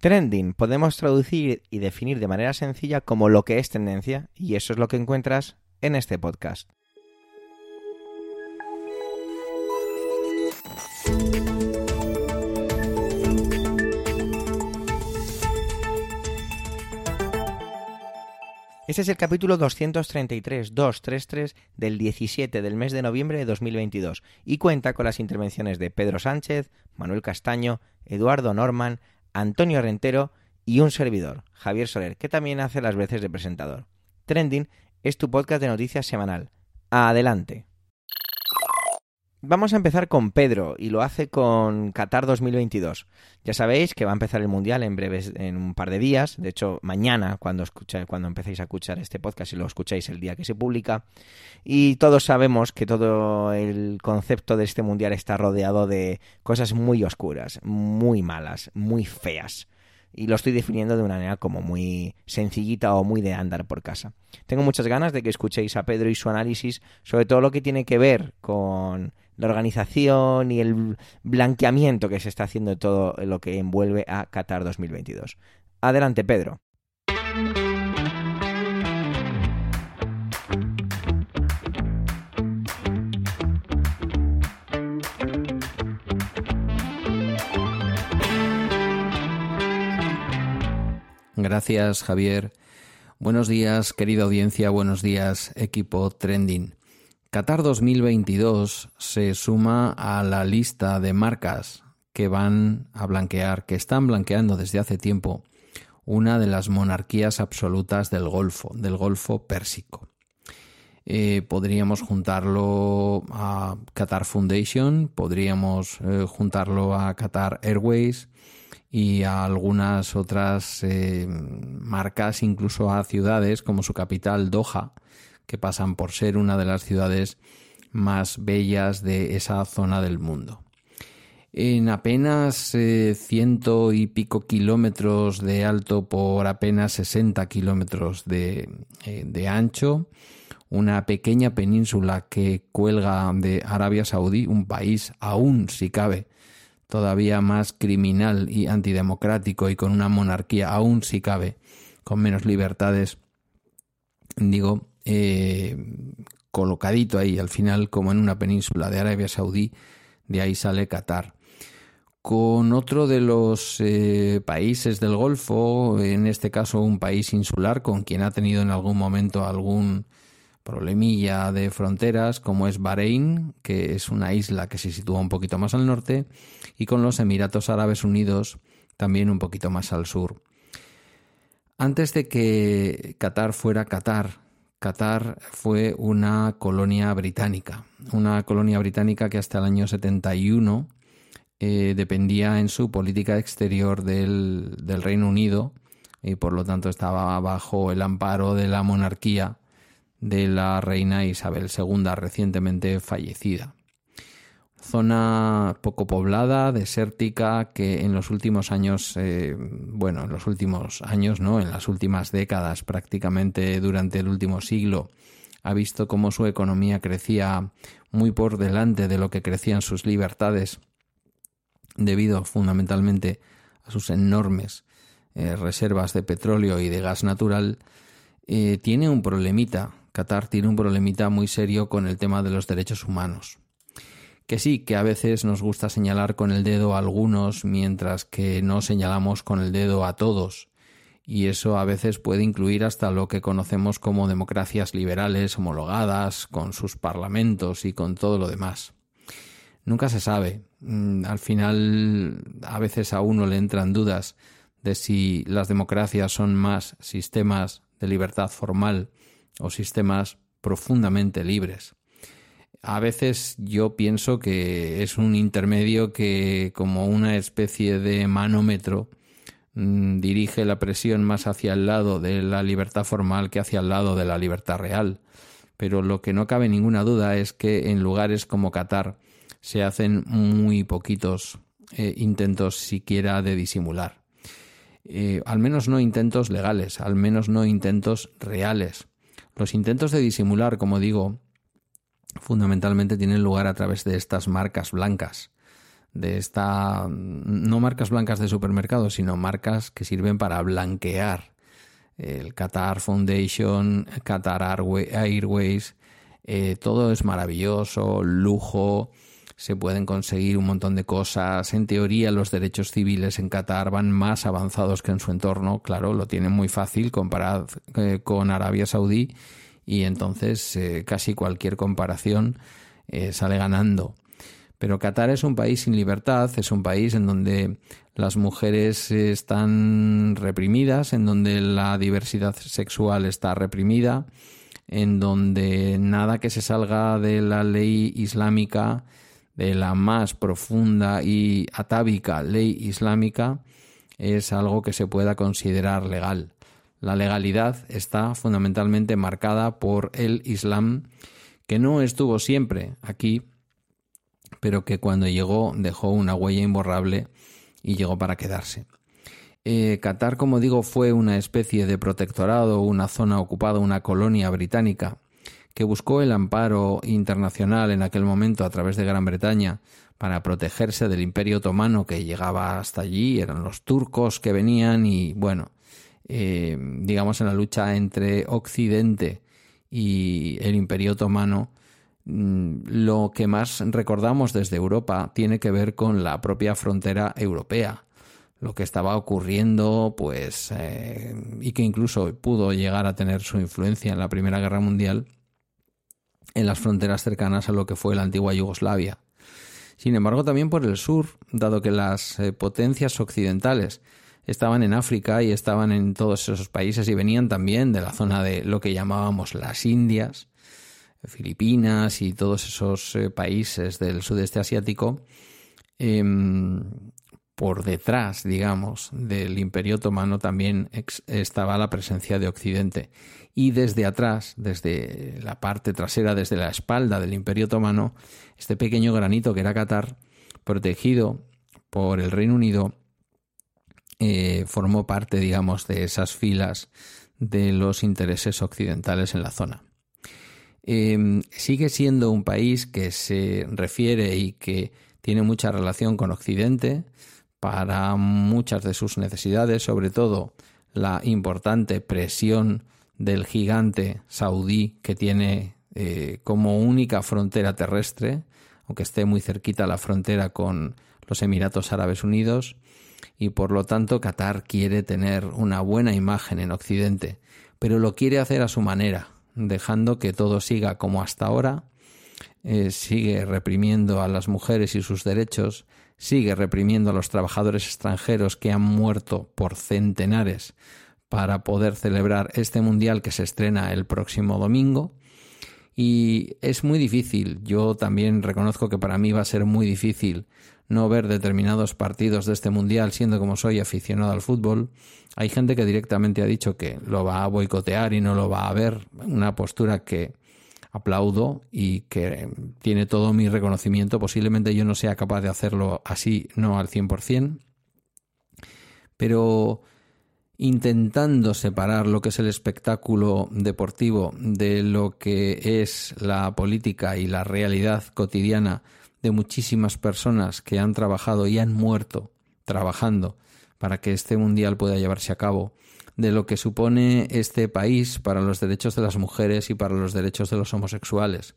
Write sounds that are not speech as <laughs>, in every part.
Trending podemos traducir y definir de manera sencilla como lo que es tendencia, y eso es lo que encuentras en este podcast. Este es el capítulo 233, 233 del 17 del mes de noviembre de 2022 y cuenta con las intervenciones de Pedro Sánchez, Manuel Castaño, Eduardo Norman, Antonio Rentero y un servidor, Javier Soler, que también hace las veces de presentador. Trending es tu podcast de noticias semanal. Adelante. Vamos a empezar con Pedro y lo hace con Qatar 2022. Ya sabéis que va a empezar el Mundial en breves, en un par de días. De hecho, mañana, cuando, cuando empecéis a escuchar este podcast y lo escucháis el día que se publica. Y todos sabemos que todo el concepto de este Mundial está rodeado de cosas muy oscuras, muy malas, muy feas y lo estoy definiendo de una manera como muy sencillita o muy de andar por casa. Tengo muchas ganas de que escuchéis a Pedro y su análisis sobre todo lo que tiene que ver con la organización y el blanqueamiento que se está haciendo de todo lo que envuelve a Qatar 2022. Adelante, Pedro. Gracias, Javier. Buenos días, querida audiencia, buenos días, equipo Trending. Qatar 2022 se suma a la lista de marcas que van a blanquear, que están blanqueando desde hace tiempo una de las monarquías absolutas del Golfo, del Golfo Pérsico. Eh, podríamos juntarlo a Qatar Foundation, podríamos eh, juntarlo a Qatar Airways y a algunas otras eh, marcas, incluso a ciudades como su capital Doha, que pasan por ser una de las ciudades más bellas de esa zona del mundo. En apenas eh, ciento y pico kilómetros de alto por apenas 60 kilómetros de, eh, de ancho, una pequeña península que cuelga de Arabia Saudí, un país aún si cabe todavía más criminal y antidemocrático y con una monarquía aún si cabe con menos libertades, digo, eh, colocadito ahí al final como en una península de Arabia Saudí, de ahí sale Qatar. Con otro de los eh, países del Golfo, en este caso un país insular con quien ha tenido en algún momento algún problemilla de fronteras, como es Bahrein, que es una isla que se sitúa un poquito más al norte, y con los Emiratos Árabes Unidos, también un poquito más al sur. Antes de que Qatar fuera Qatar, Qatar fue una colonia británica, una colonia británica que hasta el año 71 eh, dependía en su política exterior del, del, Reino Unido y por lo tanto estaba bajo el amparo de la monarquía de la reina Isabel II recientemente fallecida. Zona poco poblada, desértica, que en los últimos años, eh, bueno, en los últimos años, no, en las últimas décadas, prácticamente durante el último siglo, ha visto cómo su economía crecía muy por delante de lo que crecían sus libertades, debido fundamentalmente a sus enormes eh, reservas de petróleo y de gas natural, eh, tiene un problemita. Qatar tiene un problemita muy serio con el tema de los derechos humanos que sí, que a veces nos gusta señalar con el dedo a algunos, mientras que no señalamos con el dedo a todos. Y eso a veces puede incluir hasta lo que conocemos como democracias liberales homologadas, con sus parlamentos y con todo lo demás. Nunca se sabe. Mm, al final, a veces a uno le entran dudas de si las democracias son más sistemas de libertad formal o sistemas profundamente libres a veces yo pienso que es un intermedio que como una especie de manómetro mm, dirige la presión más hacia el lado de la libertad formal que hacia el lado de la libertad real. Pero lo que no cabe ninguna duda es que en lugares como Qatar se hacen muy poquitos eh, intentos siquiera de disimular. Eh, al menos no intentos legales, al menos no intentos reales. Los intentos de disimular, como digo, fundamentalmente tienen lugar a través de estas marcas blancas, de esta, no marcas blancas de supermercados, sino marcas que sirven para blanquear. El Qatar Foundation, Qatar Airways, eh, todo es maravilloso, lujo, se pueden conseguir un montón de cosas. En teoría, los derechos civiles en Qatar van más avanzados que en su entorno. Claro, lo tienen muy fácil comparado eh, con Arabia Saudí y entonces eh, casi cualquier comparación eh, sale ganando. Pero Qatar es un país sin libertad, es un país en donde las mujeres están reprimidas, en donde la diversidad sexual está reprimida, en donde nada que se salga de la ley islámica de la más profunda y atávica ley islámica es algo que se pueda considerar legal. La legalidad está fundamentalmente marcada por el Islam, que no estuvo siempre aquí, pero que cuando llegó dejó una huella imborrable y llegó para quedarse. Eh, Qatar, como digo, fue una especie de protectorado, una zona ocupada, una colonia británica que buscó el amparo internacional en aquel momento a través de Gran Bretaña para protegerse del imperio otomano que llegaba hasta allí, eran los turcos que venían y bueno, eh, digamos en la lucha entre Occidente y el imperio otomano, mm, lo que más recordamos desde Europa tiene que ver con la propia frontera europea, lo que estaba ocurriendo, pues, eh, y que incluso pudo llegar a tener su influencia en la Primera Guerra Mundial en las fronteras cercanas a lo que fue la antigua Yugoslavia. Sin embargo, también por el sur, dado que las eh, potencias occidentales estaban en África y estaban en todos esos países y venían también de la zona de lo que llamábamos las Indias, Filipinas y todos esos eh, países del sudeste asiático, em, por detrás, digamos, del Imperio Otomano también estaba la presencia de Occidente. Y desde atrás, desde la parte trasera, desde la espalda del Imperio Otomano, este pequeño granito que era Qatar, protegido por el Reino Unido, eh, formó parte, digamos, de esas filas de los intereses occidentales en la zona. Em, sigue siendo un país que se refiere y que tiene mucha relación con Occidente, para muchas de sus necesidades, sobre todo la importante presión del gigante saudí que tiene eh, como única frontera terrestre, aunque esté muy cerquita la frontera con los Emiratos Árabes Unidos, y por lo tanto Qatar quiere tener una buena imagen en Occidente, pero lo quiere hacer a su manera, dejando que todo siga como hasta ahora, eh, sigue reprimiendo a las mujeres y sus derechos, sigue reprimiendo a los trabajadores extranjeros que han muerto por centenares para poder celebrar este mundial que se estrena el próximo domingo. Y es muy difícil, yo también reconozco que para mí va a ser muy difícil no ver determinados partidos de este mundial, siendo como soy aficionado al fútbol. Hay gente que directamente ha dicho que lo va a boicotear y no lo va a ver, una postura que aplaudo y que tiene todo mi reconocimiento. Posiblemente yo no sea capaz de hacerlo así, no al 100%, pero intentando separar lo que es el espectáculo deportivo de lo que es la política y la realidad cotidiana de muchísimas personas que han trabajado y han muerto trabajando para que este mundial pueda llevarse a cabo de lo que supone este país para los derechos de las mujeres y para los derechos de los homosexuales,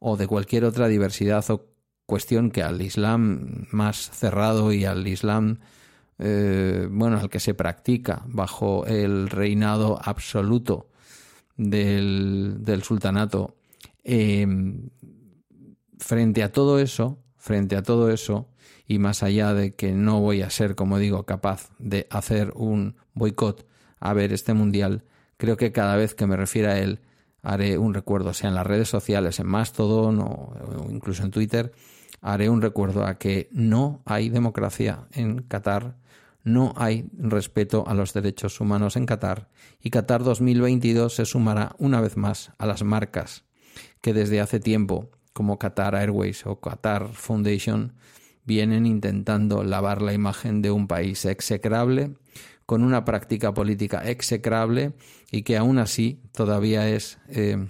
o de cualquier otra diversidad o cuestión que al Islam más cerrado y al Islam eh, bueno, al que se practica bajo el reinado absoluto del, del sultanato. Em, frente a todo eso, frente a todo eso, y más allá de que no voy a ser, como digo, capaz de hacer un boicot a ver este mundial, creo que cada vez que me refiera a él haré un recuerdo, sea en las redes sociales, en Mastodon o incluso en Twitter, haré un recuerdo a que no hay democracia en Qatar, no hay respeto a los derechos humanos en Qatar y Qatar 2022 se sumará una vez más a las marcas que desde hace tiempo, como Qatar Airways o Qatar Foundation, vienen intentando lavar la imagen de un país execrable con una práctica política execrable y que aún así todavía es eh,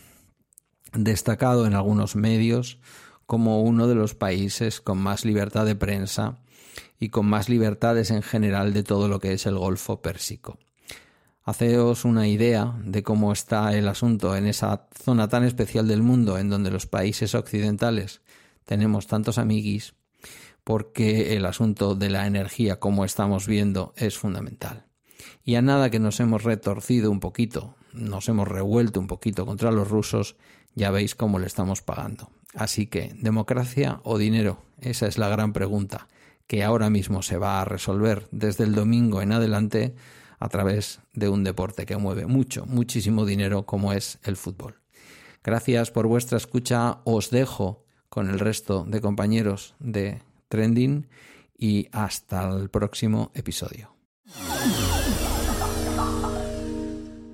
destacado en algunos medios como uno de los países con más libertad de prensa y con más libertades en general de todo lo que es el Golfo Pérsico. Haceos una idea de cómo está el asunto en esa zona tan especial del mundo en donde los países occidentales tenemos tantos amiguis, porque el asunto de la energía, como estamos viendo, es fundamental. Y a nada que nos hemos retorcido un poquito, nos hemos revuelto un poquito contra los rusos, ya veis cómo le estamos pagando. Así que, ¿democracia o dinero? Esa es la gran pregunta que ahora mismo se va a resolver desde el domingo en adelante a través de un deporte que mueve mucho, muchísimo dinero como es el fútbol. Gracias por vuestra escucha. Os dejo con el resto de compañeros de Trending y hasta el próximo episodio.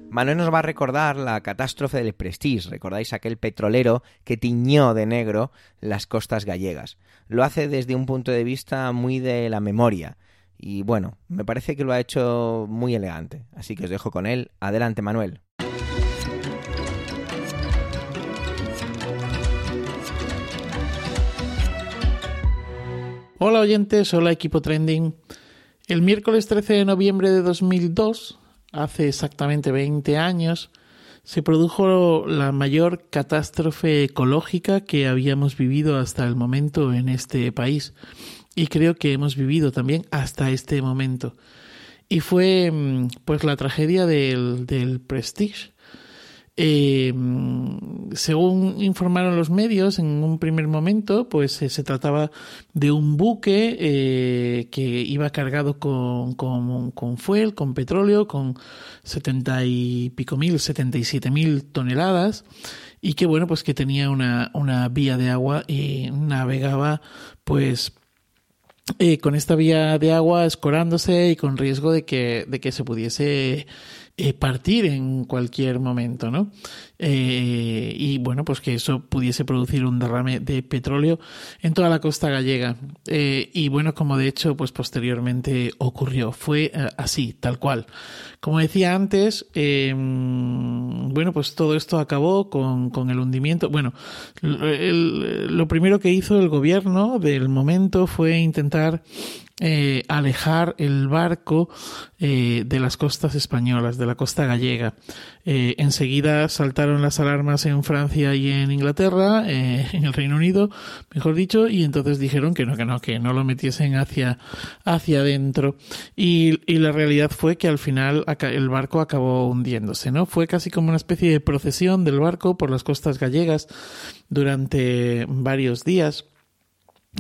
Manuel nos va a recordar la catástrofe del Prestige. ¿Recordáis aquel petrolero que tiñó de negro las costas gallegas? Lo hace desde un punto de vista muy de la memoria. Y bueno, me parece que lo ha hecho muy elegante. Así que os dejo con él. Adelante, Manuel. Hola oyentes, hola equipo trending. El miércoles 13 de noviembre de 2002 hace exactamente 20 años, se produjo la mayor catástrofe ecológica que habíamos vivido hasta el momento en este país y creo que hemos vivido también hasta este momento. Y fue mm, pues la tragedia del, del Prestige, eh, según informaron los medios en un primer momento, pues eh, se trataba de un buque eh, que iba cargado con, con, con, fuel, con petróleo, con setenta y pico mil, setenta y siete mil toneladas y que bueno, pues que tenía una, una vía de agua y navegaba pues con esta vía de agua escorándose y con riesgo de que, de que se pudiese eh, partir en cualquier momento, ¿no? Eh, y bueno, pues que eso pudiese producir un derrame de petróleo en toda la costa gallega. Eh, y bueno, como de hecho, pues posteriormente ocurrió. Fue así, tal cual. Como decía antes, bueno, pues todo esto acabó con el hundimiento. Bueno, lo primero que hizo el gobierno del momento fue intentar eh, alejar el barco eh, de las costas españolas, de la costa gallega. Eh, enseguida saltaron las alarmas en Francia y en Inglaterra, <laughs> en el Reino Unido, mejor dicho, y entonces dijeron que no, que no, que no lo metiesen hacia, hacia adentro. Y, y la realidad fue que al final el barco acabó hundiéndose, ¿no? Fue casi como una especie de procesión del barco por las costas gallegas durante varios días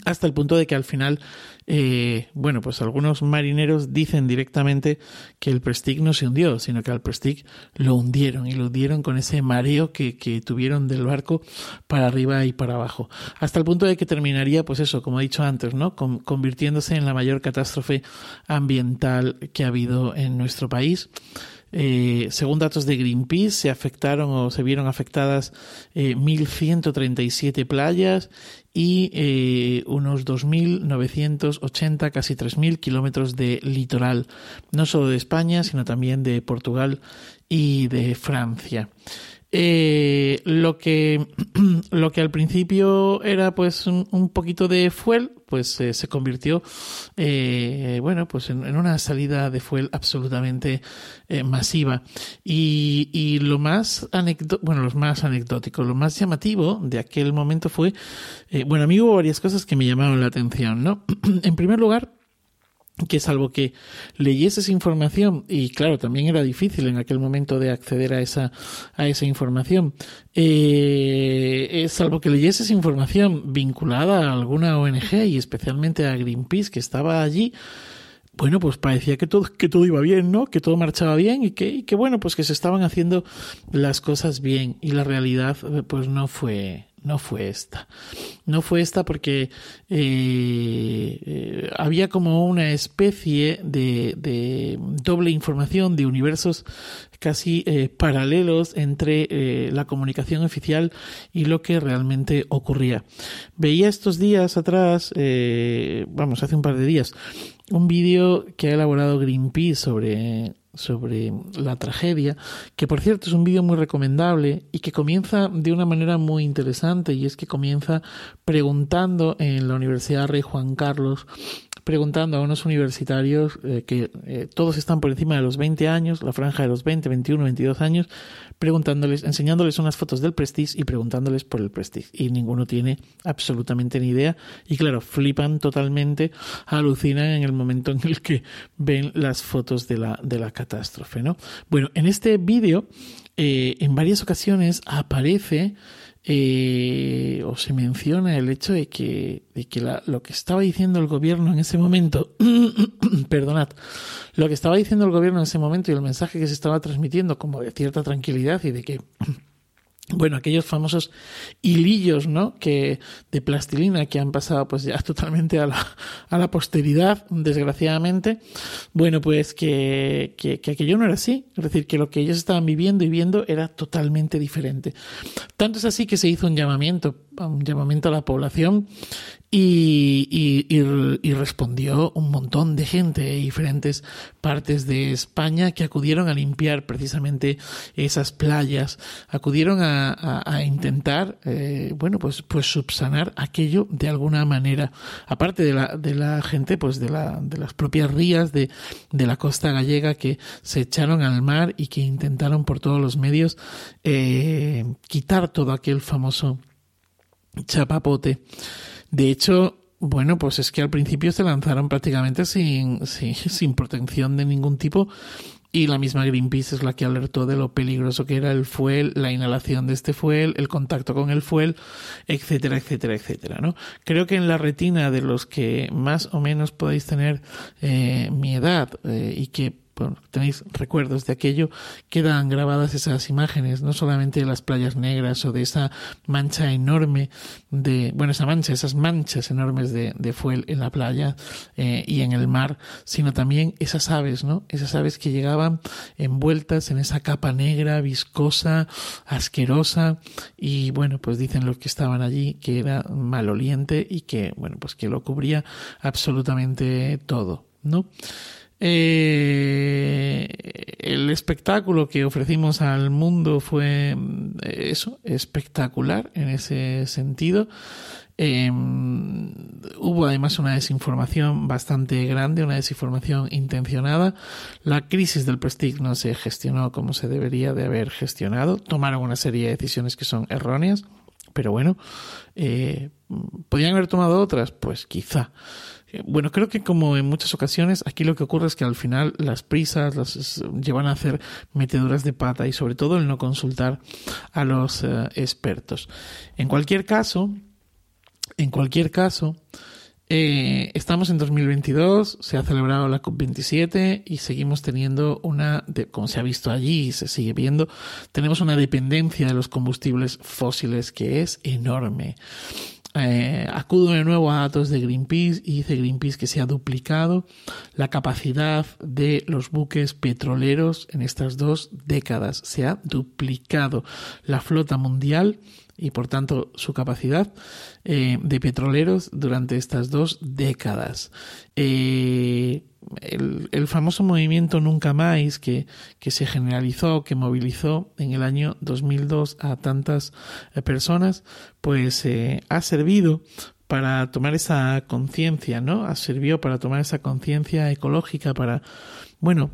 hasta el punto de que al final, eh, bueno, pues algunos marineros dicen directamente que el Prestige no se hundió, sino que al Prestige lo hundieron y lo hundieron con ese mareo que, que, tuvieron del barco para arriba y para abajo. Hasta el punto de que terminaría, pues eso, como he dicho antes, ¿no? convirtiéndose en la mayor catástrofe ambiental que ha habido en nuestro país. Eh, según datos de Greenpeace, se afectaron o se vieron afectadas eh, 1.137 playas y eh, unos 2.980, casi 3.000 kilómetros de litoral, no solo de España, sino también de Portugal y de Francia. Eh, lo que <clears throat> lo que al principio era pues un, poquito de fuel pues eh, se convirtió eh, bueno pues en, una salida de fuel absolutamente masiva. Y, y, lo más bueno más anecdótico lo más llamativo de aquel momento fue bueno a mí hubo varias cosas que me llamaron la atención no <clears throat> en primer lugar que salvo que leyeses información y claro también era difícil en aquel momento de acceder a esa a esa información eh, eh salvo que leyeses información vinculada a alguna ONG y especialmente a Greenpeace que estaba allí bueno, pues parecía que todo, que todo iba bien, ¿no? Que todo marchaba bien y que, y que, bueno, pues que se estaban haciendo las cosas bien. Y la realidad, pues no fue, no fue esta. No fue esta porque eh, eh, había como una especie de, de, doble información de universos casi eh, paralelos entre la comunicación oficial y lo que realmente ocurría. Veía estos días atrás, vamos, hace un par de días, un vídeo que ha elaborado Greenpeace sobre sobre la tragedia, que por cierto es un vídeo muy recomendable y que comienza de una manera muy interesante y es que comienza preguntando en la Universidad Rey Juan Carlos preguntando a unos universitarios eh, que eh, todos están por encima de los 20 años, la franja de los 20, 21, 22 años, preguntándoles, enseñándoles unas fotos del Prestige y preguntándoles por el Prestige. Y ninguno tiene absolutamente ni idea. Y claro, flipan totalmente, alucinan en el momento en el que ven las fotos de la, de la catástrofe, ¿no? Bueno, en este vídeo, eh, en varias ocasiones aparece eh, o se menciona el hecho de que, de que lo que estaba diciendo el gobierno en ese momento, <coughs> perdonad, lo que estaba diciendo el gobierno en ese momento y el mensaje que se estaba transmitiendo como de cierta tranquilidad y de que bueno, aquellos famosos hilillos, ¿no? Que de plastilina que han pasado pues ya <laughs> totalmente a la, a la posteridad, desgraciadamente. Bueno, pues que, que, que, aquello no era así. Es decir, que lo que ellos estaban viviendo y viendo era totalmente diferente. Tanto es así que se hizo un llamamiento, un llamamiento a la población y, respondió un montón de gente de diferentes partes de España que acudieron a limpiar precisamente esas playas, acudieron a, a, intentar, eh, bueno, pues, pues subsanar aquello de alguna manera. Aparte de la, de la gente, pues de, la, de las propias rías de, de la costa gallega que se echaron al mar y que intentaron por todos los medios eh, quitar todo aquel famoso chapapote. De hecho, bueno, pues es que al principio se lanzaron prácticamente sin, <laughs> sin, protección de ningún tipo y la misma Greenpeace es la que alertó de lo peligroso que era el fuel, la inhalación de este fuel, el contacto con el fuel, etcétera, etcétera, etcétera, ¿no? Creo que en la retina de los que más o menos podéis tener eh, mi edad eh, y que tenéis recuerdos de aquello, quedan grabadas esas imágenes, no solamente de las playas negras o de esa mancha enorme de, bueno, esa mancha, esas manchas enormes de, de fuel en la playa eh, y en el mar, sino también esas aves, ¿no? Esas aves que llegaban envueltas en esa capa negra, viscosa, asquerosa y bueno, pues dicen los que estaban allí que era maloliente y que, bueno, pues que lo cubría absolutamente todo, ¿no? Eh, el espectáculo que ofrecimos al mundo fue eh, eso, espectacular en ese sentido. Em, hubo además una desinformación bastante grande, una desinformación intencionada. La crisis del Prestige no se gestionó como se debería de haber gestionado. Tomaron una serie de decisiones que son erróneas, pero bueno, eh, ¿podrían haber tomado otras? Pues quizá. Bueno, creo que como en muchas ocasiones, aquí lo que ocurre es que al final las prisas las llevan a hacer meteduras de pata y sobre todo el no consultar a los eh, expertos. En cualquier caso, en cualquier caso, eh, estamos en 2022, se ha celebrado la COP27 y seguimos teniendo una, como se ha visto allí y se sigue viendo, tenemos una dependencia de los combustibles fósiles que es enorme. Eh, acudo de nuevo a datos de Greenpeace y dice Greenpeace que se ha duplicado la capacidad de los buques petroleros en estas dos décadas. Se ha duplicado la flota mundial y por tanto su capacidad eh, de petroleros durante estas dos décadas. Eh, el, famoso movimiento Nunca Más que, que se generalizó, que movilizó en el año 2002 a tantas eh, personas, pues ha servido para tomar esa conciencia, ¿no? Ha servido para tomar esa conciencia ecológica, para, bueno,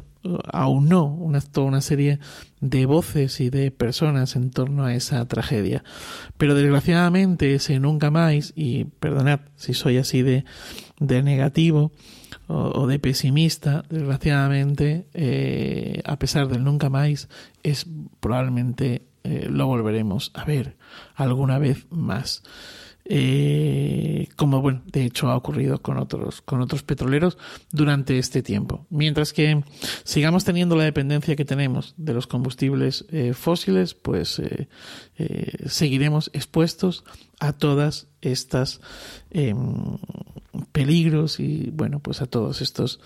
aún no, una, toda una serie de voces y de personas en torno a esa tragedia. Pero desgraciadamente ese nunca más, y perdonad si soy así de, de negativo, o, de pesimista, desgraciadamente, eh, a pesar del nunca más, es probablemente eh, lo volveremos a ver alguna vez más. Eh, como bueno, de hecho ha ocurrido con otros, con otros petroleros durante este tiempo. Mientras que sigamos teniendo la dependencia que tenemos de los combustibles fósiles, pues seguiremos expuestos a todas estas em, peligros y bueno pues a todos estos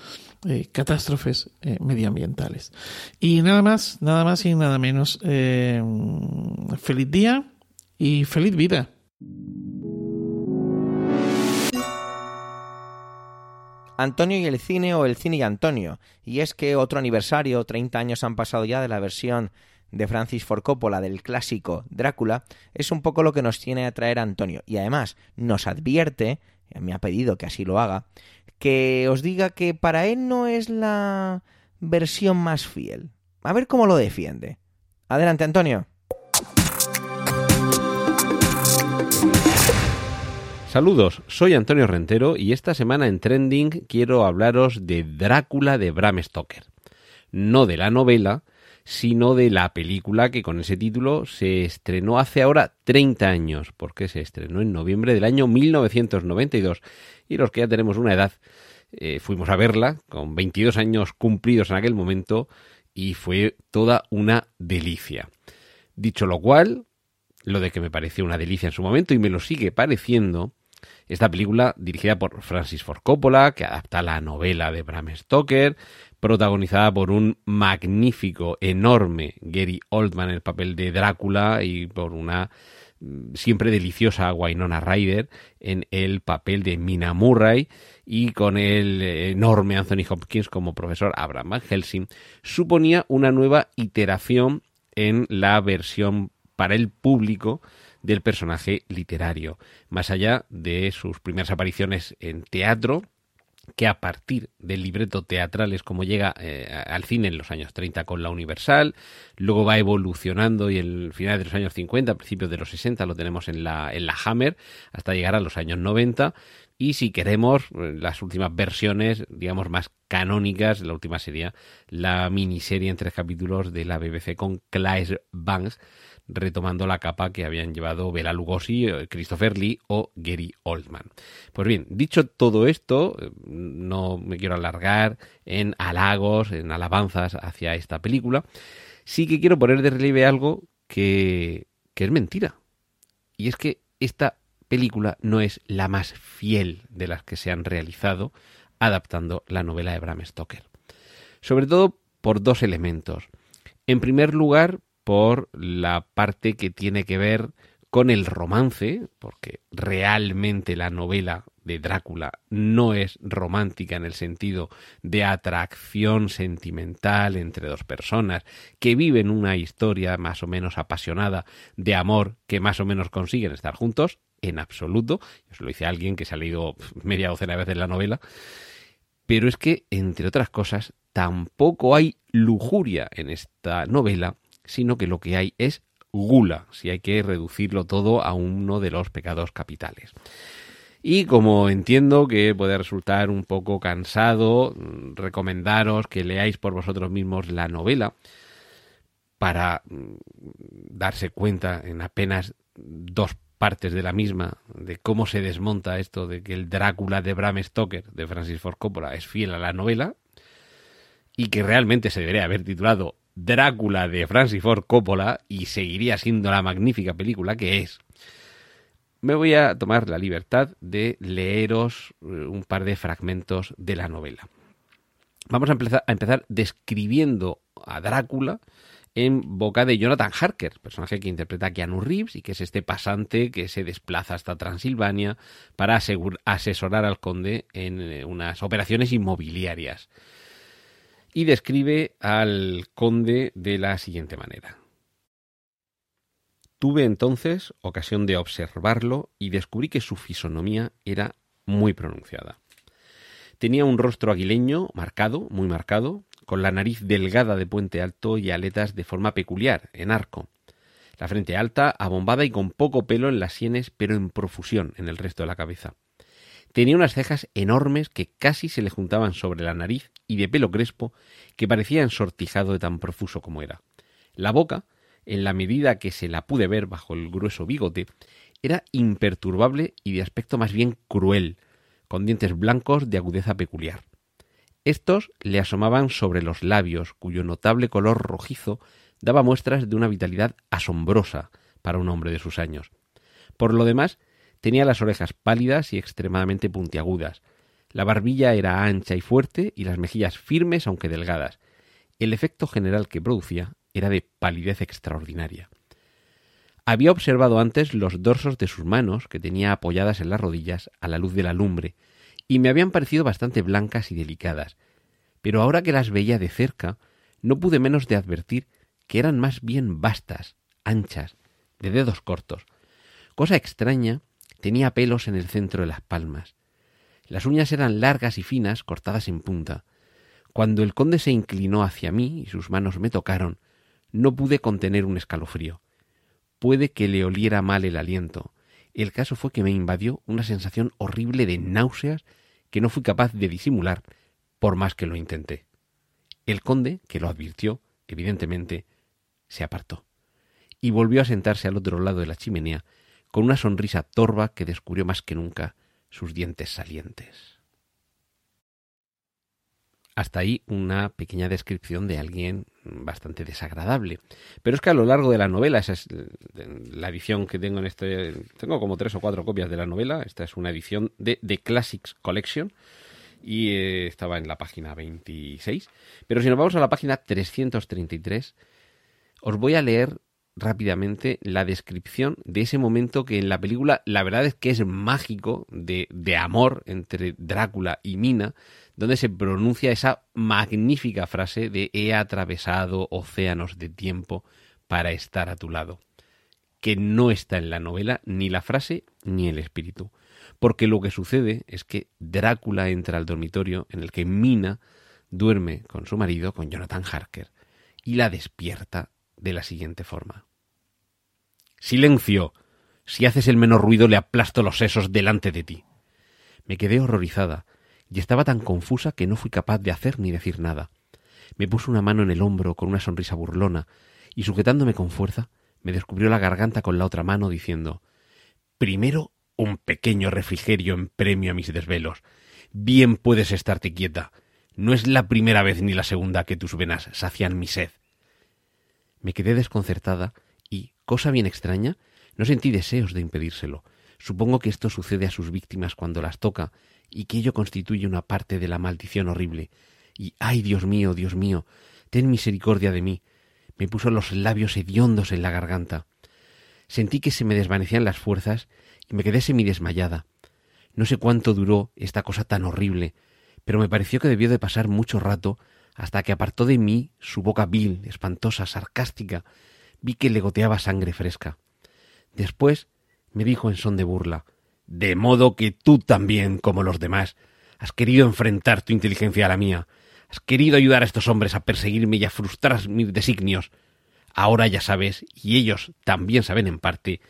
eh, catástrofes eh, medioambientales y nada más nada más y nada menos em, feliz día y feliz vida Antonio y el cine o el cine y Antonio. Y es que otro aniversario, 30 años han pasado ya de la versión de Francis Ford Coppola del clásico Drácula, es un poco lo que nos tiene a traer Antonio. Y además nos advierte, me ha pedido que así lo haga, que os diga que para él no es la versión más fiel. A ver cómo lo defiende. Adelante, Antonio. Saludos, soy Antonio Rentero y esta semana en Trending quiero hablaros de Drácula de Bram Stoker. No de la novela, sino de la película que con ese título se estrenó hace ahora 30 años, porque se estrenó en noviembre del año 1992. Y los que ya tenemos una edad, eh, fuimos a verla con 22 años cumplidos en aquel momento y fue toda una delicia. Dicho lo cual, lo de que me pareció una delicia en su momento y me lo sigue pareciendo, esta película, dirigida por Francis Ford Coppola, que adapta la novela de Bram Stoker, protagonizada por un magnífico, enorme Gary Oldman en el papel de Drácula y por una mm, siempre deliciosa Wynonna Ryder en el papel de Mina Murray y con el enorme Anthony Hopkins como profesor Abraham Van Helsing, suponía una nueva iteración en la versión para el público del personaje literario, más allá de sus primeras apariciones en teatro, que a partir del libreto teatral es como llega eh, al cine en los años 30 con la Universal, luego va evolucionando y el final de los años 50, principios de los 60 lo tenemos en la, en la Hammer, hasta llegar a los años 90 y si queremos eh, las últimas versiones, digamos, más canónicas, la última sería la miniserie en tres capítulos de la BBC con Claire Banks, retomando la capa que habían llevado Bela Lugosi, eh, Christopher Lee o Gary Oldman. Pues bien, dicho todo esto, eh, no me quiero alargar en halagos, en alabanzas hacia esta película, sí que quiero poner de relieve algo que, que es mentira. Y es que esta película no es la más fiel de las que se han realizado adaptando la novela de Bram Stoker. Sobre todo por dos elementos. En primer lugar, por la parte que tiene que ver con el romance, porque realmente la novela de Drácula no es romántica en el sentido de atracción sentimental entre dos personas que viven una historia más o menos apasionada de amor que más o menos consiguen estar juntos, en absoluto. Eso lo dice alguien que se ha leído media docena de veces la novela. Pero es que, entre otras cosas, tampoco hay lujuria en esta novela sino que lo que hay es gula, si hay que reducirlo todo a uno de los pecados capitales. Y como entiendo que puede resultar un poco cansado, mm, recomendaros que leáis por vosotros mismos la novela para mm, darse cuenta en apenas dos partes de la misma de cómo se desmonta esto de que el Drácula de Bram Stoker de Francis Ford Coppola es fiel a la novela y que realmente se debería haber titulado Drácula de Francis Ford Coppola y seguiría siendo la magnífica película que es. Me voy a tomar la libertad de leeros eh, un par de fragmentos de la novela. Vamos a empezar, a empezar describiendo a Drácula en boca de Jonathan Harker, personaje que interpreta a Keanu Reeves y que es este pasante que se desplaza hasta Transilvania para asesorar al conde en eh, unas operaciones inmobiliarias y describe al conde de la siguiente manera. Tuve entonces ocasión de observarlo y descubrí que su fisonomía era muy pronunciada. Tenía un rostro aguileño, marcado, muy marcado, con la nariz delgada de puente alto y aletas de forma peculiar, en arco. La frente alta, abombada y con poco pelo en las sienes, pero en profusión en el resto de la cabeza. Tenía unas cejas enormes que casi se le juntaban sobre la nariz y de pelo crespo que parecía ensortijado de tan profuso como era. La boca, en la medida que se la pude ver bajo el grueso bigote, era imperturbable y de aspecto más bien cruel, con dientes blancos de agudeza peculiar. Estos le asomaban sobre los labios, cuyo notable color rojizo daba muestras de una vitalidad asombrosa para un hombre de sus años. Por lo demás, Tenía las orejas pálidas y extremadamente puntiagudas. La barbilla era ancha y fuerte y las mejillas firmes aunque delgadas. El efecto general que producía era de palidez extraordinaria. Había observado antes los dorsos de sus manos, que tenía apoyadas en las rodillas a la luz de la lumbre, y me habían parecido bastante blancas y delicadas, pero ahora que las veía de cerca, no pude menos de advertir que eran más bien vastas, anchas, de dedos cortos. Cosa extraña, tenía pelos en el centro de las palmas. Las uñas eran largas y finas, cortadas en punta. Cuando el conde se inclinó hacia mí y sus manos me tocaron, no pude contener un escalofrío. Puede que le oliera mal el aliento. El caso fue que me invadió una sensación horrible de náuseas que no fui capaz de disimular, por más que lo intenté. El conde, que lo advirtió, evidentemente, se apartó y volvió a sentarse al otro lado de la chimenea con una sonrisa torva que descubrió más que nunca sus dientes salientes. Hasta ahí una pequeña descripción de alguien bastante desagradable. Pero es que a lo largo de la novela, esa es la edición que tengo en este. Tengo como tres o cuatro copias de la novela. Esta es una edición de The Classics Collection. Y eh, estaba en la página 26. Pero si nos vamos a la página 333, os voy a leer rápidamente la descripción de ese momento que en la película la verdad es que es mágico de, de amor entre Drácula y Mina, donde se pronuncia esa magnífica frase de he atravesado océanos de tiempo para estar a tu lado, que no está en la novela ni la frase ni el espíritu, porque lo que sucede es que Drácula entra al dormitorio en el que Mina duerme con su marido, con Jonathan Harker, y la despierta de la siguiente forma. Silencio. Si haces el menor ruido le aplasto los sesos delante de ti. Me quedé horrorizada, y estaba tan confusa que no fui capaz de hacer ni decir nada. Me puso una mano en el hombro con una sonrisa burlona, y sujetándome con fuerza, me descubrió la garganta con la otra mano, diciendo Primero un pequeño refrigerio en premio a mis desvelos. Bien puedes estarte quieta. No es la primera vez ni la segunda que tus venas sacian mi sed. Me quedé desconcertada cosa bien extraña, no sentí deseos de impedírselo. Supongo que esto sucede a sus víctimas cuando las toca, y que ello constituye una parte de la maldición horrible. Y ay, Dios mío, Dios mío, ten misericordia de mí. Me puso los labios hediondos en la garganta. Sentí que se me desvanecían las fuerzas y me quedé semidesmayada. No sé cuánto duró esta cosa tan horrible, pero me pareció que debió de pasar mucho rato hasta que apartó de mí su boca vil, espantosa, sarcástica, vi que le goteaba sangre fresca. Después me dijo en son de burla De modo que tú también, como los demás, has querido enfrentar tu inteligencia a la mía, has querido ayudar a estos hombres a perseguirme y a frustrar mis designios. Ahora ya sabes, y ellos también saben en parte,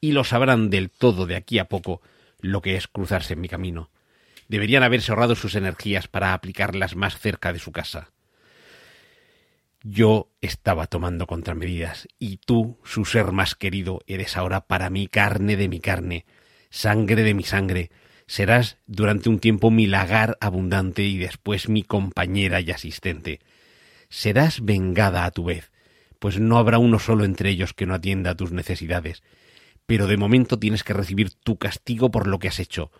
y lo sabrán del todo de aquí a poco, lo que es cruzarse en mi camino. Deberían haberse ahorrado sus energías para aplicarlas más cerca de su casa. Yo estaba tomando contramedidas, y tú, su ser más querido, eres ahora para mí carne de mi carne, sangre de mi sangre. Serás durante un tiempo mi lagar abundante y después mi compañera y asistente. Serás vengada a tu vez, pues no habrá uno solo entre ellos que no atienda a tus necesidades. Pero de momento tienes que recibir tu castigo por lo que has hecho.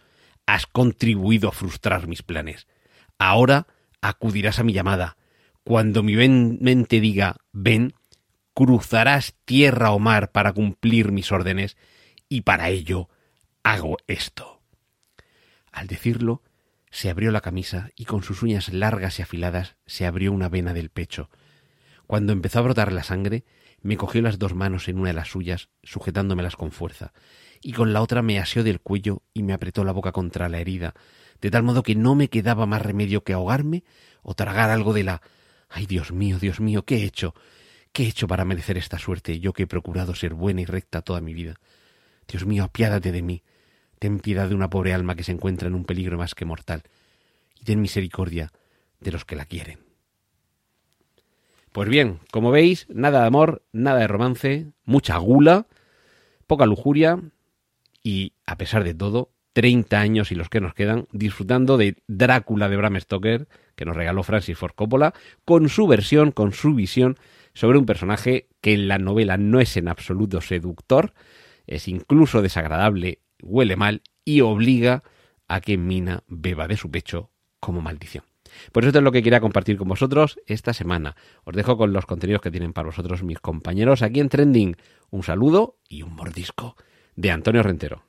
Has contribuido a frustrar mis planes. Ahora acudirás a mi llamada, cuando mi mente diga ven, cruzarás tierra o mar para cumplir mis órdenes, y para ello hago esto. Al decirlo, se abrió la camisa y con sus uñas largas y afiladas se abrió una vena del pecho. Cuando empezó a brotar la sangre, me cogió las dos manos en una de las suyas, sujetándomelas con fuerza, y con la otra me asió del cuello y me apretó la boca contra la herida, de tal modo que no me quedaba más remedio que ahogarme o tragar algo de la Ay, Dios mío, Dios mío, ¿qué he hecho? ¿Qué he hecho para merecer esta suerte, yo que he procurado ser buena y recta toda mi vida? Dios mío, apiádate de mí. Ten piedad de una pobre alma que se encuentra en un peligro más que mortal. Y ten misericordia de los que la quieren. Pues bien, como veis, nada de amor, nada de romance, mucha gula, poca lujuria y, a pesar de todo, 30 años y los que nos quedan disfrutando de Drácula de Bram Stoker, que nos regaló Francis Ford Coppola, con su versión, con su visión sobre un personaje que en la novela no es en absoluto seductor, es incluso desagradable, huele mal y obliga a que Mina beba de su pecho como maldición. Por eso es lo que quería compartir con vosotros esta semana. Os dejo con los contenidos que tienen para vosotros mis compañeros aquí en Trending. Un saludo y un mordisco de Antonio Rentero.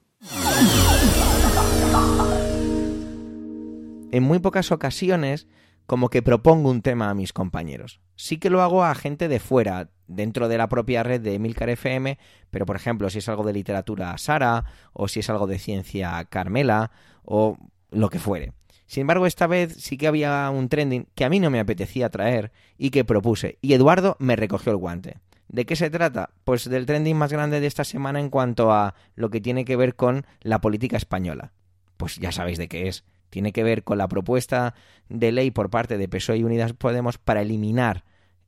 En muy pocas ocasiones como que propongo un tema a mis compañeros. Sí que lo hago a gente de fuera, dentro de la propia red de Emilcar FM, pero por ejemplo, si es algo de literatura Sara, o si es algo de ciencia Carmela, o lo que fuere. Sin embargo, esta vez sí que había un trending que a mí no me apetecía traer y que propuse, y Eduardo me recogió el guante. ¿De qué se trata? Pues del trending más grande de esta semana en cuanto a lo que tiene que ver con la política española. Pues ya sabéis de qué es tiene que ver con la propuesta de ley por parte de PSOE y Unidas Podemos para eliminar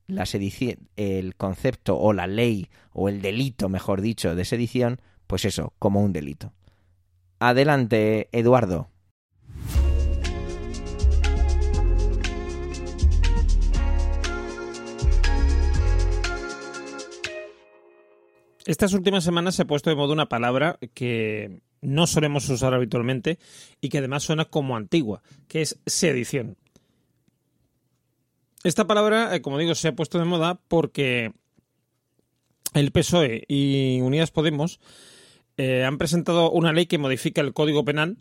la el concepto o la ley o el delito, mejor dicho, de sedición, pues eso, como un delito. Adelante, Eduardo. Estas últimas semanas se ha puesto de moda una palabra que no solemos usar habitualmente y que además suena como antigua, que es sedición. Esta palabra, eh, como digo, se ha puesto de moda porque el PSOE y Unidas Podemos eh, han presentado una ley que modifica el Código Penal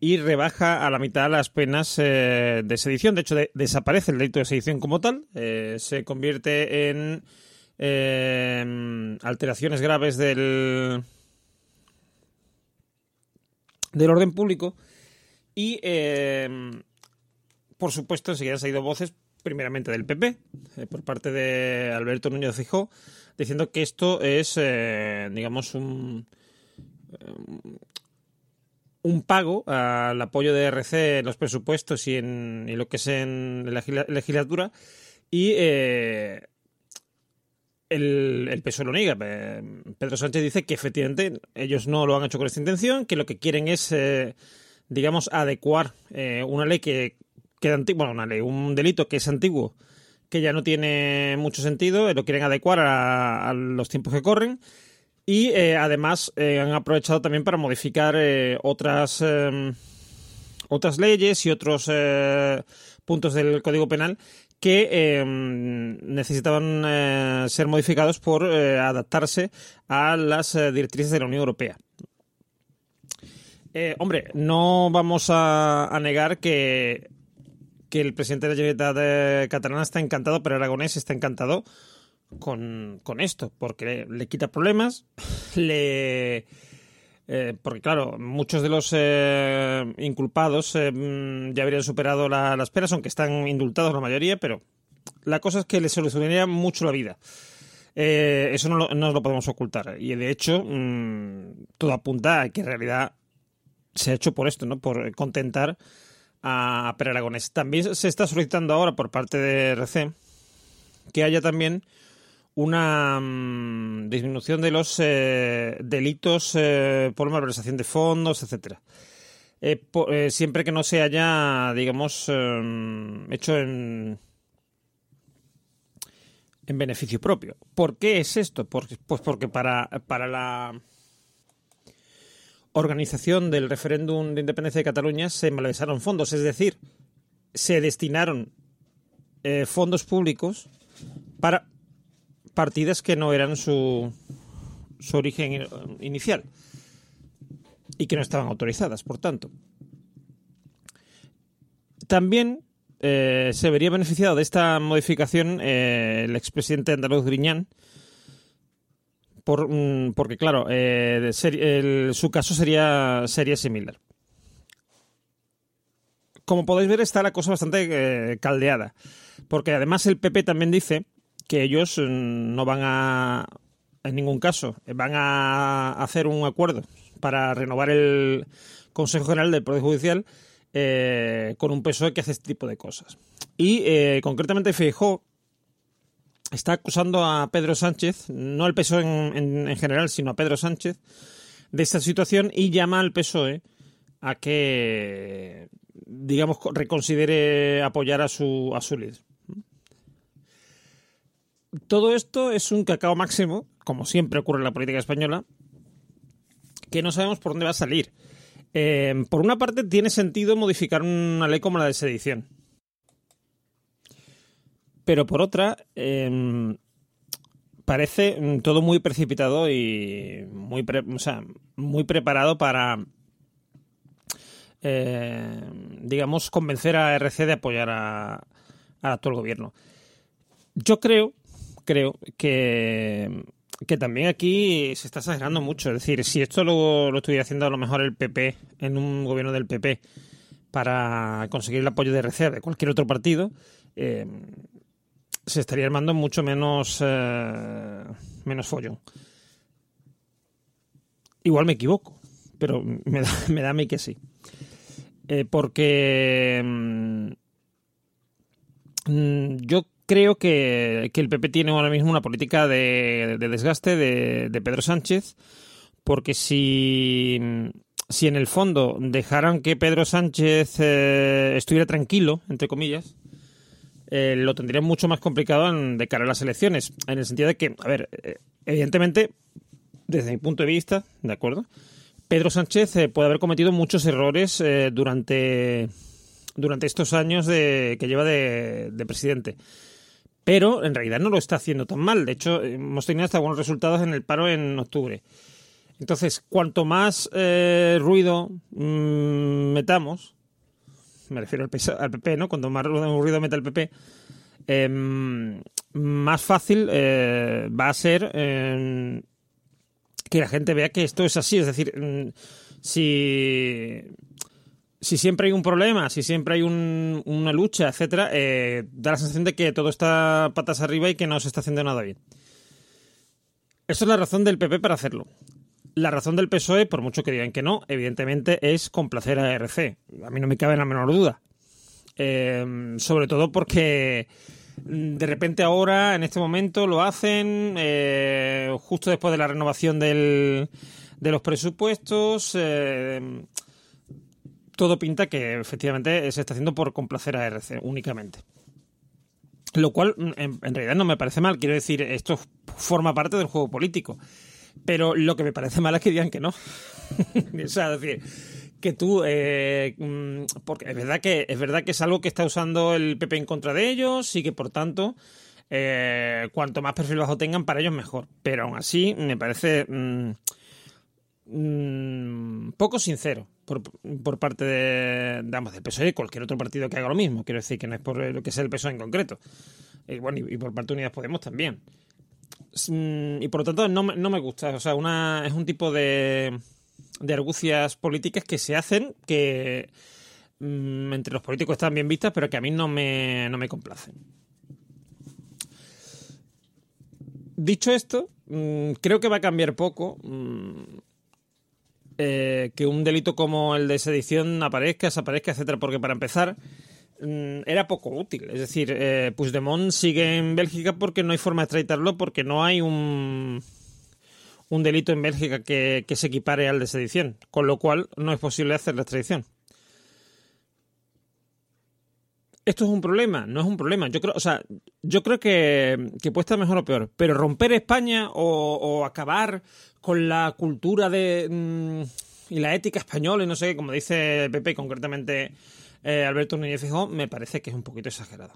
y rebaja a la mitad las penas eh, de sedición. De hecho, desaparece el delito de sedición como tal, se convierte en alteraciones graves del, del orden público y, eh, por supuesto, enseguida han salido voces, primeramente del PP, eh, por parte de Alberto Núñez Fijó, diciendo que esto es, eh, digamos, un, un pago al apoyo de RC en los presupuestos y en lo que es en la legislatura y el, el PSOE lo niega. Pedro Sánchez dice que efectivamente ellos no lo han hecho con esta intención, que lo que quieren es, eh, digamos, adecuar eh, una ley que queda antigua, bueno, una ley, un delito que es antiguo, que ya no tiene mucho sentido, eh, lo quieren adecuar a, los tiempos que corren. Y además han aprovechado también para modificar otras, otras leyes y otros puntos del Código Penal que em, necesitaban eh, ser modificados por eh, adaptarse a las eh, directrices de la Unión Europea. hombre, no vamos a, negar que, que, el presidente de la Generalitat catalana está encantado, pero Aragonés está encantado con, con esto, porque le quita problemas, le eh, porque claro, muchos de los eh, inculpados eh, mm, ya habrían superado las penas, aunque están indultados la mayoría, pero la cosa es que les solucionaría mucho la vida. eso no lo, no lo, podemos ocultar. Y de hecho, mm, todo apunta a que en realidad se ha hecho por esto, ¿no? Por contentar a Per Aragonés. También se está solicitando ahora por parte de RC que haya también una mm, disminución de los eh, delitos eh, por malversación de fondos, etcétera. Eh, siempre que no se haya, digamos, em, hecho en, en beneficio propio. ¿Por qué es esto? pues porque para, para la organización del referéndum de independencia de Cataluña se malversaron fondos, es decir, se destinaron fondos públicos para partidas que no eran su, su origen inicial y que no estaban autorizadas, por tanto. También eh, se vería beneficiado de esta modificación eh, el expresidente andaluz Griñán, por, mm, porque, claro, eh, su caso sería, sería similar. Como podéis ver, está la cosa bastante caldeada, porque además el PP también dice que ellos mm, no van a, en ningún caso, van a hacer un acuerdo para renovar el Consejo General del Poder Judicial eh, con un PSOE que hace este tipo de cosas. Y eh, concretamente Feijó está acusando a Pedro Sánchez, no al PSOE en, en, general, sino a Pedro Sánchez, de esta situación y llama al PSOE a que, digamos, reconsidere apoyar a su, a su líder todo esto es un cacao máximo, como siempre ocurre en la política española, que no sabemos por dónde va a salir. Em, por una parte, tiene sentido modificar una ley como la de sedición. Pero por otra, em, parece todo muy precipitado y muy, muy preparado para eh, digamos, convencer a RC de apoyar al actual gobierno. Yo creo, creo que, que también aquí se está exagerando mucho. Es decir, si esto lo, lo estuviera haciendo a lo mejor el PP en un gobierno del PP para conseguir el apoyo de RC de cualquier otro partido, eh, se estaría armando mucho menos, eh, menos follón. Igual me equivoco, pero me da, <laughs> me da a mí que sí. Eh, porque mm, mm, yo creo que, que, el PP tiene ahora mismo una política de, de desgaste de, de, Pedro Sánchez, porque si, si en el fondo dejaran que Pedro Sánchez eh, estuviera tranquilo, entre comillas, eh, lo tendrían mucho más complicado de cara a las elecciones, en el sentido de que, a ver, eh, evidentemente, desde mi punto de vista, ¿de acuerdo? Pedro Sánchez puede haber cometido muchos errores durante, durante estos años de, que lleva de, de, presidente. Pero en realidad no lo está haciendo tan mal. De hecho, hemos tenido hasta buenos resultados en el paro en octubre. Entonces, cuanto más eh, ruido mmm, metamos, me refiero al, PP, ¿no? Cuanto más ruido meta el PP, eh, más fácil eh, va a ser que la gente vea que esto es así. Es decir, mm, si, si siempre hay un problema, si siempre hay un, una lucha, etcétera, eh, da la sensación de que todo está patas arriba y que no se está haciendo nada bien. Esa es la razón del PP para hacerlo. La razón del PSOE, por mucho que digan que no, evidentemente es complacer a RC. A mí no me cabe la menor duda. Eh, sobre todo porque de repente ahora, en este momento, lo hacen eh, justo después de la renovación de los presupuestos. Todo pinta que efectivamente se está haciendo por complacer a RC únicamente. Lo cual en, en, realidad no me parece mal. Quiero decir, esto forma parte del juego político. Pero lo que me parece mal es que digan que no. <laughs> o sea, es decir, que tú eh, porque es verdad que es verdad que es algo que está usando el PP en contra de ellos y que por tanto eh, cuanto más perfil bajo tengan para ellos mejor pero aún así me parece mmm, poco sincero por, por parte de, digamos, del PSOE y cualquier otro partido que haga lo mismo. Quiero decir que no es por lo que sea el PSOE en concreto. Y bueno y, por parte de Unidas Podemos también. Y por lo tanto no, no me gusta. O sea una es un tipo de de argucias políticas que se hacen que mmm, entre los políticos están bien vistas, pero que a mí no me, no me complacen. Dicho esto, mmm, creo que va a cambiar poco eh, que un delito como el de sedición aparezca, desaparezca, etcétera, porque para empezar mm, era poco útil. Es decir, eh, Puigdemont sigue en Bélgica porque no hay forma de extraditarlo, porque no hay un un delito en Bélgica que, que, se equipare al de sedición, con lo cual no es posible hacer la extradición. ¿Esto es un problema? No es un problema. Yo creo, o sea, yo creo que, que puede estar mejor o peor. Pero romper España o, acabar con la cultura de mmm, y la ética española y no sé, como dice Pepe, concretamente eh, Alberto Núñez Fijón, me parece que es un poquito exagerado.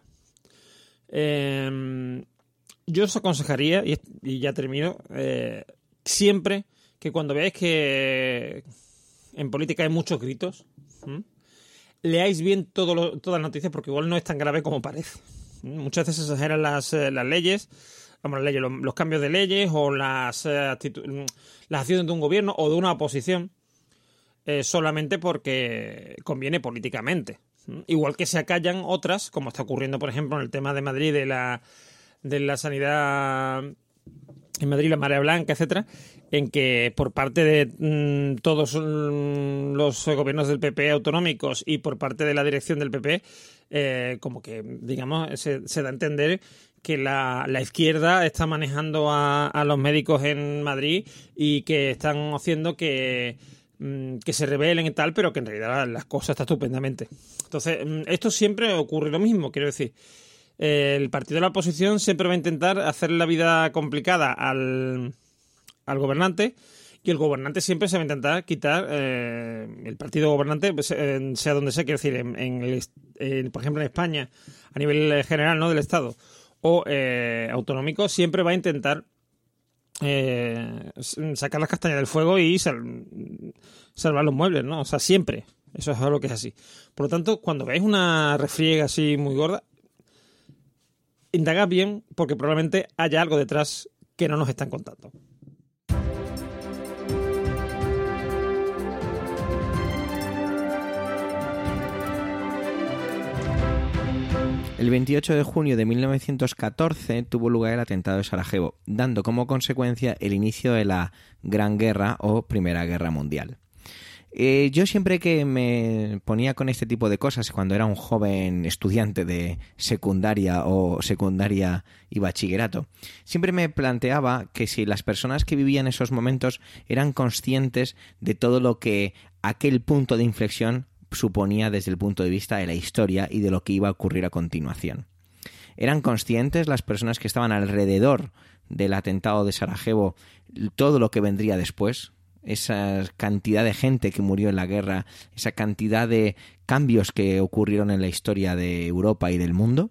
Eh, yo os aconsejaría, y, y ya termino, eh, siempre que cuando veáis que en política hay muchos gritos. Leáis bien todas las noticias porque igual no es tan grave como parece. Muchas veces se exageran las, eh, las leyes, vamos, las leyes los, cambios de leyes o las, eh, las acciones de un gobierno o de una oposición eh, solamente porque conviene políticamente. Igual que se acallan otras, como está ocurriendo, por ejemplo, en el tema de Madrid de la sanidad en Madrid la marea blanca, etcétera, en que por parte de mmm, todos los gobiernos del PP autonómicos y por parte de la dirección del PP, eh, como que, digamos, se, da a entender que la, izquierda está manejando a, los médicos en Madrid y que están haciendo que, mmm, que se rebelen y tal, pero que en realidad las cosas están estupendamente. Entonces, esto siempre ocurre lo mismo, quiero decir el partido de la oposición siempre va a intentar hacer la vida complicada al, al gobernante y el gobernante siempre se va a intentar quitar eh, el partido gobernante, pues, eh, sea donde sea, quiero decir, en, en el, eh, por ejemplo en España, a nivel general ¿no? del Estado o eh, autonómico, siempre va a intentar sacar las castañas del fuego y sal, salvar los muebles, ¿no? O sea, siempre. Eso es algo que es así. Por lo tanto, cuando veis una refriega así muy gorda, indagad bien porque probablemente haya algo detrás que no nos están contando. El 28 de junio de 1914 tuvo lugar el atentado de Sarajevo, dando como consecuencia el inicio de la Gran Guerra o Primera Guerra Mundial. Eh, yo siempre que me ponía con este tipo de cosas, cuando era un joven estudiante de secundaria o secundaria y bachillerato, siempre me planteaba que si las personas que vivían esos momentos eran conscientes de todo lo que aquel punto de inflexión suponía desde el punto de vista de la historia y de lo que iba a ocurrir a continuación. ¿Eran conscientes las personas que estaban alrededor del atentado de Sarajevo todo lo que vendría después? Esa cantidad de gente que murió en la guerra, esa cantidad de cambios que ocurrieron en la historia de Europa y del mundo.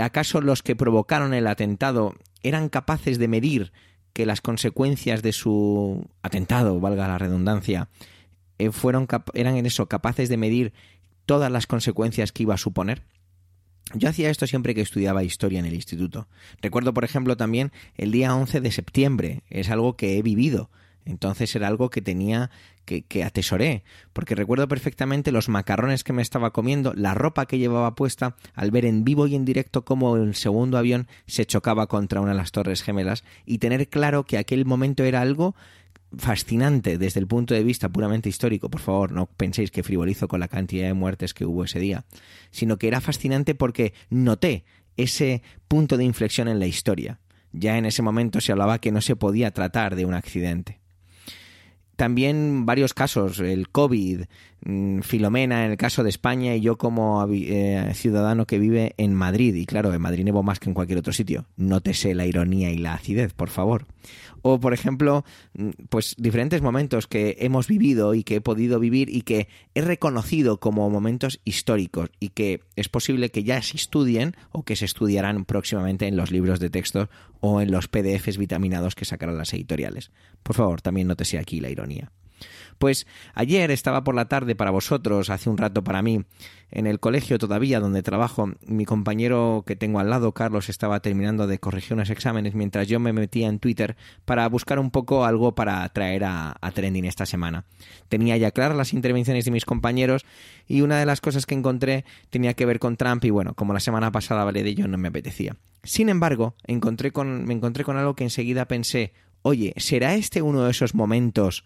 ¿Acaso los que provocaron el atentado eran capaces de medir que las consecuencias de su atentado, valga la redundancia, eh, fueron eran en eso capaces de medir todas las consecuencias que iba a suponer? Yo hacía esto siempre que estudiaba historia en el instituto. Recuerdo, por ejemplo, también el día 11 de septiembre. Es algo que he vivido. Entonces era algo que tenía que, atesoré, porque recuerdo perfectamente los macarrones que me estaba comiendo, la ropa que llevaba puesta, al ver en vivo y en directo cómo el segundo avión se chocaba contra una de las torres gemelas y tener claro que aquel momento era algo fascinante desde el punto de vista puramente histórico, por favor, no penséis que frivolizo con la cantidad de muertes que hubo ese día, sino que era fascinante porque noté ese punto de inflexión en la historia. Ya en ese momento se hablaba que no se podía tratar de un accidente. También varios casos, el COVID, mm, Filomena en el caso de España y yo como eh, ciudadano que vive en Madrid. Y claro, en Madrid nevo más que en cualquier otro sitio. Nótese la ironía y la acidez, por favor. O, por ejemplo, mm, pues diferentes momentos que hemos vivido y que he podido vivir y que he reconocido como momentos históricos y que es posible que ya se estudien o que se estudiarán próximamente en los libros de texto o en los PDFs vitaminados que sacarán las editoriales. Por favor, también nótese aquí la ironía. Pues ayer estaba por la tarde para vosotros, hace un rato para mí, en el colegio todavía donde trabajo. Mi compañero que tengo al lado, Carlos, estaba terminando de corregir unos exámenes mientras yo me metía en Twitter para buscar un poco algo para traer a, Trending esta semana. Tenía ya claras las intervenciones de mis compañeros y una de las cosas que encontré tenía que ver con Trump y bueno, como la semana pasada hablé de ello, no me apetecía. Sin embargo, me encontré con algo que enseguida pensé, oye, ¿será este uno de esos momentos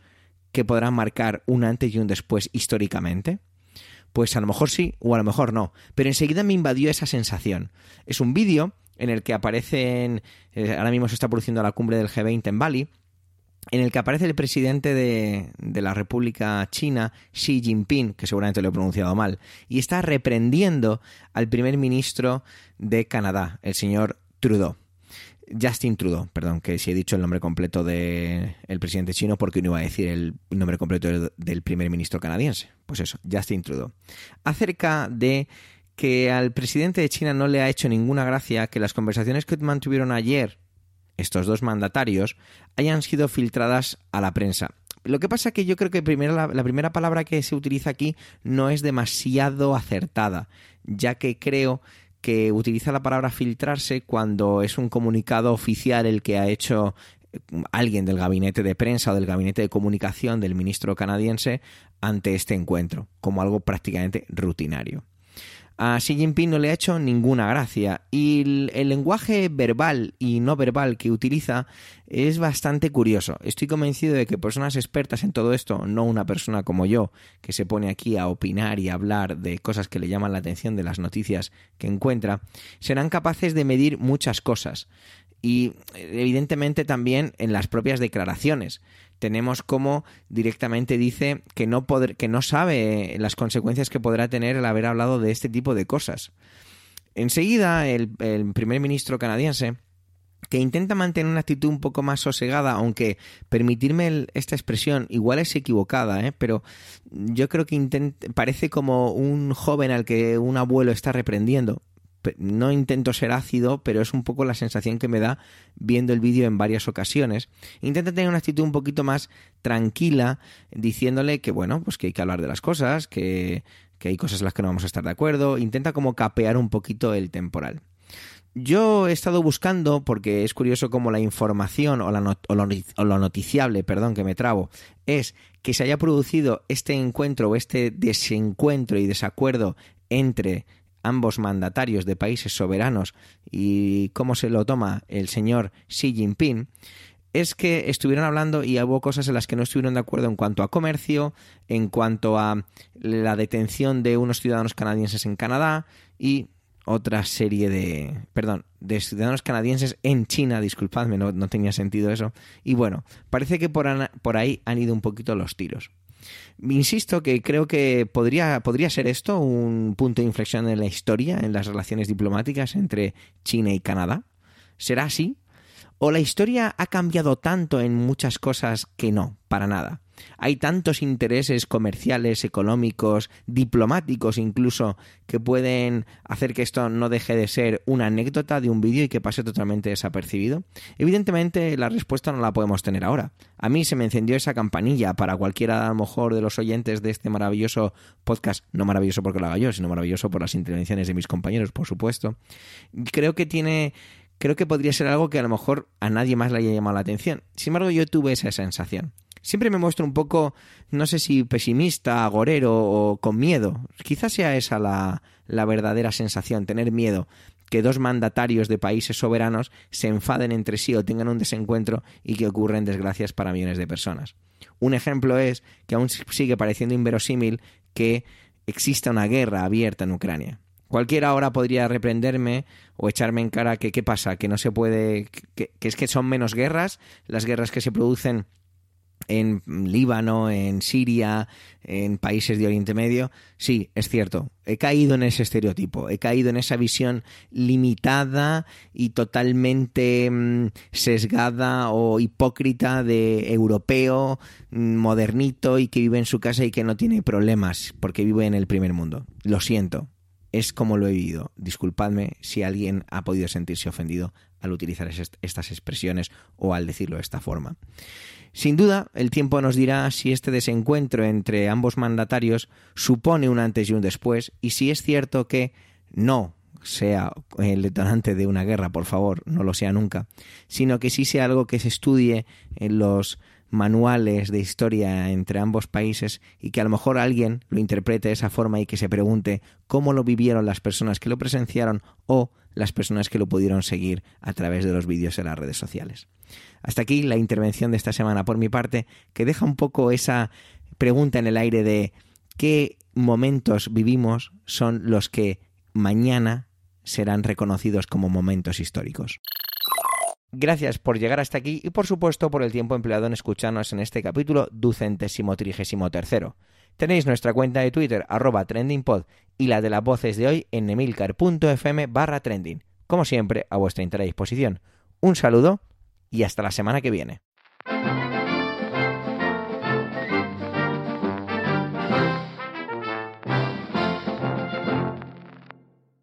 que podrán marcar un antes y un después históricamente? Pues a lo mejor sí o a lo mejor no, pero enseguida me invadió esa sensación. Es un vídeo en el que aparecen, eh, ahora mismo se está produciendo la cumbre del G20 en Bali, en el que aparece el presidente de, de, la República China, Xi Jinping, que seguramente lo he pronunciado mal, y está reprendiendo al primer ministro de Canadá, el señor Trudeau. Justin Trudeau, perdón, que si he dicho el nombre completo del el presidente chino, porque no iba a decir el nombre completo del, primer ministro canadiense. Pues eso, Justin Trudeau. Acerca de que al presidente de China no le ha hecho ninguna gracia que las conversaciones que mantuvieron ayer estos dos mandatarios hayan sido filtradas a la prensa. Lo que pasa es que yo creo que primero, la, primera palabra que se utiliza aquí no es demasiado acertada, ya que creo que utiliza la palabra filtrarse cuando es un comunicado oficial el que ha hecho alguien del gabinete de prensa o del gabinete de comunicación del ministro canadiense ante este encuentro, como algo prácticamente rutinario a Xi Jinping no le ha hecho ninguna gracia. Y el, el, lenguaje verbal y no verbal que utiliza es bastante curioso. Estoy convencido de que personas expertas en todo esto, no una persona como yo, que se pone aquí a opinar y a hablar de cosas que le llaman la atención de las noticias que encuentra, serán capaces de medir muchas cosas. Y evidentemente también en las propias declaraciones tenemos como directamente dice que no, que no sabe las consecuencias que podrá tener el haber hablado de este tipo de cosas. Enseguida, el, el primer ministro canadiense, que intenta mantener una actitud un poco más sosegada, aunque permitirme esta expresión igual es equivocada, ¿eh? pero yo creo que parece como un joven al que un abuelo está reprendiendo, no intento ser ácido, pero es un poco la sensación que me da viendo el vídeo en varias ocasiones. Intenta tener una actitud un poquito más tranquila, diciéndole que, bueno, pues que hay que hablar de las cosas, que, que hay cosas en las que no vamos a estar de acuerdo. Intenta como capear un poquito el temporal. Yo he estado buscando, porque es curioso cómo la información o, la o, lo, noticiable, perdón, que me trabo, es que se haya producido este encuentro o este desencuentro y desacuerdo entre ambos mandatarios de países soberanos y cómo se lo toma el señor Xi Jinping, es que estuvieron hablando y hubo cosas en las que no estuvieron de acuerdo en cuanto a comercio, en cuanto a la detención de unos ciudadanos canadienses en Canadá y otra serie de, perdón, de ciudadanos canadienses en China, disculpadme, no, no tenía sentido eso. Y bueno, parece que por, por ahí han ido un poquito los tiros. Insisto que creo que podría, podría ser esto un punto de inflexión en la historia, en las relaciones diplomáticas entre China y Canadá. ¿Será así? ¿O la historia ha cambiado tanto en muchas cosas que no, para nada? Hay tantos intereses comerciales, económicos, diplomáticos incluso, que pueden hacer que esto no deje de ser una anécdota de un vídeo y que pase totalmente desapercibido. Evidentemente la respuesta no la podemos tener ahora. A mí se me encendió esa campanilla para cualquiera a lo mejor de los oyentes de este maravilloso podcast, no maravilloso porque lo haga yo, sino maravilloso por las intervenciones de mis compañeros, por supuesto. Creo que tiene creo que podría ser algo que a lo mejor a nadie más le haya llamado la atención. Sin embargo, yo tuve esa sensación siempre me muestro un poco, no sé si pesimista, agorero o con miedo. Quizás sea esa la, la verdadera sensación, tener miedo que dos mandatarios de países soberanos se enfaden entre sí o tengan un desencuentro y que ocurren desgracias para millones de personas. Un ejemplo es que aún sigue pareciendo inverosímil que exista una guerra abierta en Ucrania. Cualquiera ahora podría reprenderme o echarme en cara que qué pasa, que no se puede, que es que son menos guerras, las guerras que se producen en Líbano, en Siria, en países de Oriente Medio, sí, es cierto, he caído en ese estereotipo, he caído en esa visión limitada y totalmente mm, sesgada o hipócrita de europeo mm, modernito y que vive en su casa y que no tiene problemas porque vive en el primer mundo. Lo siento, es como lo he vivido. Disculpadme si alguien ha podido sentirse ofendido al utilizar estas expresiones o al decirlo de esta forma. Sin duda, el tiempo nos dirá si este desencuentro entre ambos mandatarios supone un antes y un después y si es cierto que no sea el detonante de una guerra, por favor, no lo sea nunca, sino que sí sea algo que se estudie en los manuales de historia entre ambos países y que a lo mejor alguien lo interprete de esa forma y que se pregunte cómo lo vivieron las personas que lo presenciaron o las personas que lo pudieron seguir a través de los vídeos en las redes sociales. Hasta aquí la intervención de esta semana por mi parte, que deja un poco esa pregunta en el aire de qué momentos vivimos son los que mañana serán reconocidos como momentos históricos. Gracias por llegar hasta aquí y por supuesto por el tiempo empleado en escucharnos en este capítulo ducentésimo trigésimo tercero. Tenéis nuestra cuenta de Twitter arroba trendingpod y la de las voces de hoy en emilcar.fm barra trending. Como siempre, a vuestra entera disposición. Un saludo y hasta la semana que viene.